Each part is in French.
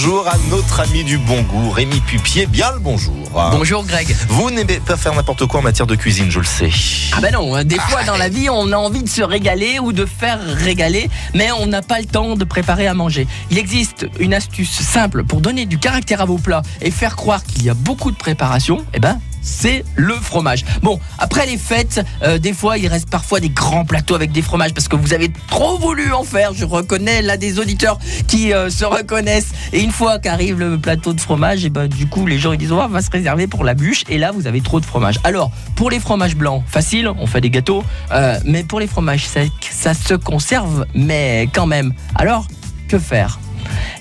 bonjour à notre ami du bon goût, Rémi Pupier. Bien le bonjour. Bonjour Greg. Vous n'aimez pas faire n'importe quoi en matière de cuisine, je le sais. Ah ben non, des fois dans la vie on a envie de se régaler ou de faire régaler, mais on n'a pas le temps de préparer à manger. Il existe une astuce simple pour donner du caractère à vos plats et faire croire qu'il y a beaucoup de préparation. Eh ben, c'est le fromage. Bon, après les fêtes, euh, des fois, il reste parfois des grands plateaux avec des fromages parce que vous avez trop voulu en faire. Je reconnais là des auditeurs qui euh, se reconnaissent. Et une fois qu'arrive le plateau de fromage, et ben du coup, les gens ils disent oh, on va se réserver pour la bûche. Et là, vous avez trop de fromage. Alors, pour les fromages blancs, facile, on fait des gâteaux. Euh, mais pour les fromages secs, ça se conserve, mais quand même. Alors, que faire?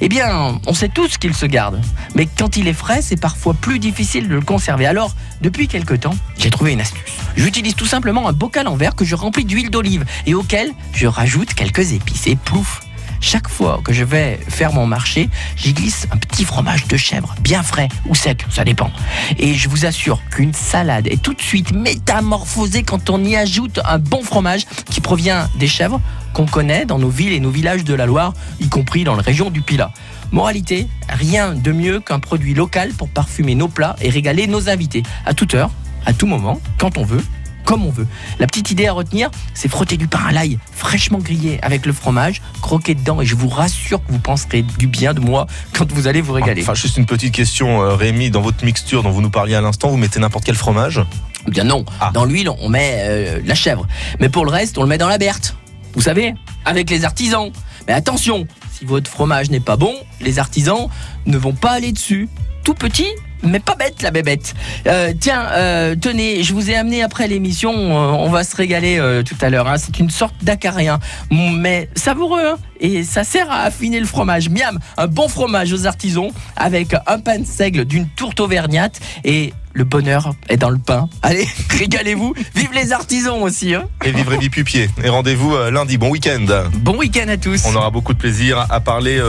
Eh bien, on sait tous qu'il se garde. Mais quand il est frais, c'est parfois plus difficile de le conserver. Alors, depuis quelque temps, j'ai trouvé une astuce. J'utilise tout simplement un bocal en verre que je remplis d'huile d'olive et auquel je rajoute quelques épices. Et plouf chaque fois que je vais faire mon marché, j'y glisse un petit fromage de chèvre, bien frais ou sec, ça dépend. Et je vous assure qu'une salade est tout de suite métamorphosée quand on y ajoute un bon fromage qui provient des chèvres qu'on connaît dans nos villes et nos villages de la Loire, y compris dans la région du Pilat. Moralité, rien de mieux qu'un produit local pour parfumer nos plats et régaler nos invités, à toute heure, à tout moment, quand on veut, comme on veut. La petite idée à retenir, c'est frotter du pain à l'ail fraîchement grillé avec le fromage, croquer dedans et je vous rassure que vous penserez du bien de moi quand vous allez vous régaler. Enfin, juste une petite question, euh, Rémi, dans votre mixture dont vous nous parliez à l'instant, vous mettez n'importe quel fromage? Bien non, ah. dans l'huile on met euh, la chèvre, mais pour le reste on le met dans la berthe. Vous savez, avec les artisans. Mais attention, si votre fromage n'est pas bon, les artisans ne vont pas aller dessus. Tout petit, mais pas bête la bébête. Euh, tiens, euh, tenez, je vous ai amené après l'émission, euh, on va se régaler tout à l'heure. Hein. C'est une sorte d'acarien, mais savoureux, hein. et ça sert à affiner le fromage. Miam, un bon fromage aux artisans avec un pain de seigle d'une tourte auvergnate et le bonheur est dans le pain. Allez, régalez-vous. Vive les artisans aussi. Hein. et vive Rémi Pupier. Et rendez-vous lundi. Bon week-end. Bon week-end à tous. On aura beaucoup de plaisir à parler.